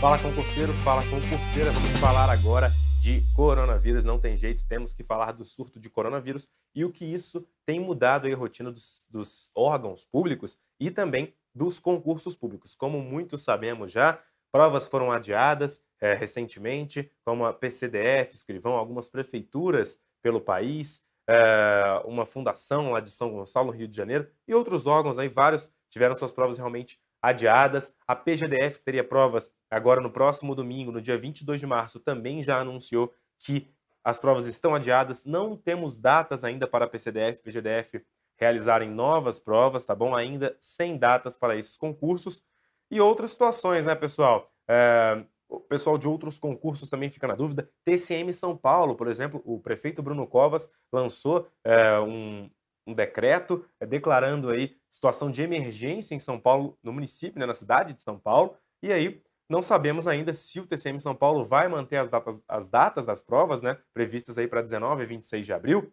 Fala concurseiro, fala concurseira. Vamos falar agora de coronavírus. Não tem jeito, temos que falar do surto de coronavírus e o que isso tem mudado a rotina dos, dos órgãos públicos e também dos concursos públicos. Como muitos sabemos já, provas foram adiadas é, recentemente, como a PCDF, escrivão, algumas prefeituras pelo país, é, uma fundação lá de São Gonçalo, Rio de Janeiro, e outros órgãos aí, vários tiveram suas provas realmente adiadas. A PGDF, que teria provas agora no próximo domingo, no dia 22 de março, também já anunciou que as provas estão adiadas. Não temos datas ainda para a PCDF e PGDF realizarem novas provas, tá bom? Ainda sem datas para esses concursos. E outras situações, né, pessoal? É, o pessoal de outros concursos também fica na dúvida. TCM São Paulo, por exemplo, o prefeito Bruno Covas lançou é, um, um decreto é, declarando aí situação de emergência em São Paulo, no município, né, na cidade de São Paulo, e aí não sabemos ainda se o TCM São Paulo vai manter as datas, as datas das provas, né, previstas aí para 19 e 26 de abril.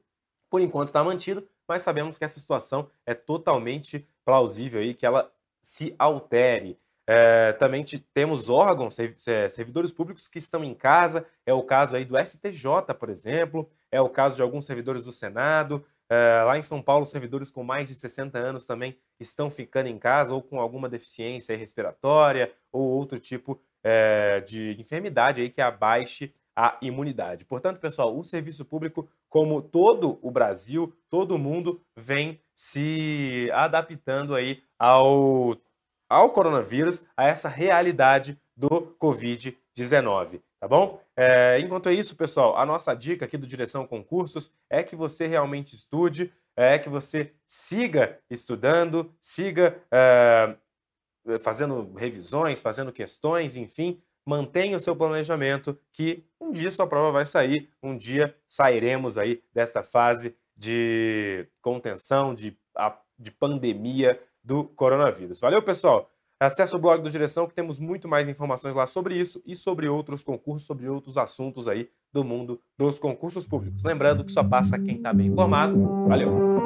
Por enquanto está mantido, mas sabemos que essa situação é totalmente plausível aí que ela se altere. É, também temos órgãos, servidores públicos que estão em casa, é o caso aí do STJ, por exemplo, é o caso de alguns servidores do Senado, Uh, lá em São Paulo, servidores com mais de 60 anos também estão ficando em casa ou com alguma deficiência respiratória ou outro tipo uh, de enfermidade aí que abaixe a imunidade. Portanto, pessoal, o serviço público, como todo o Brasil, todo mundo, vem se adaptando aí ao, ao coronavírus, a essa realidade do Covid-19 tá bom? É, enquanto isso, pessoal, a nossa dica aqui do Direção Concursos é que você realmente estude, é que você siga estudando, siga é, fazendo revisões, fazendo questões, enfim, mantenha o seu planejamento que um dia sua prova vai sair, um dia sairemos aí desta fase de contenção, de, de pandemia do coronavírus. Valeu, pessoal! Acesse o blog do Direção que temos muito mais informações lá sobre isso e sobre outros concursos, sobre outros assuntos aí do mundo dos concursos públicos. Lembrando que só passa quem está bem informado. Valeu!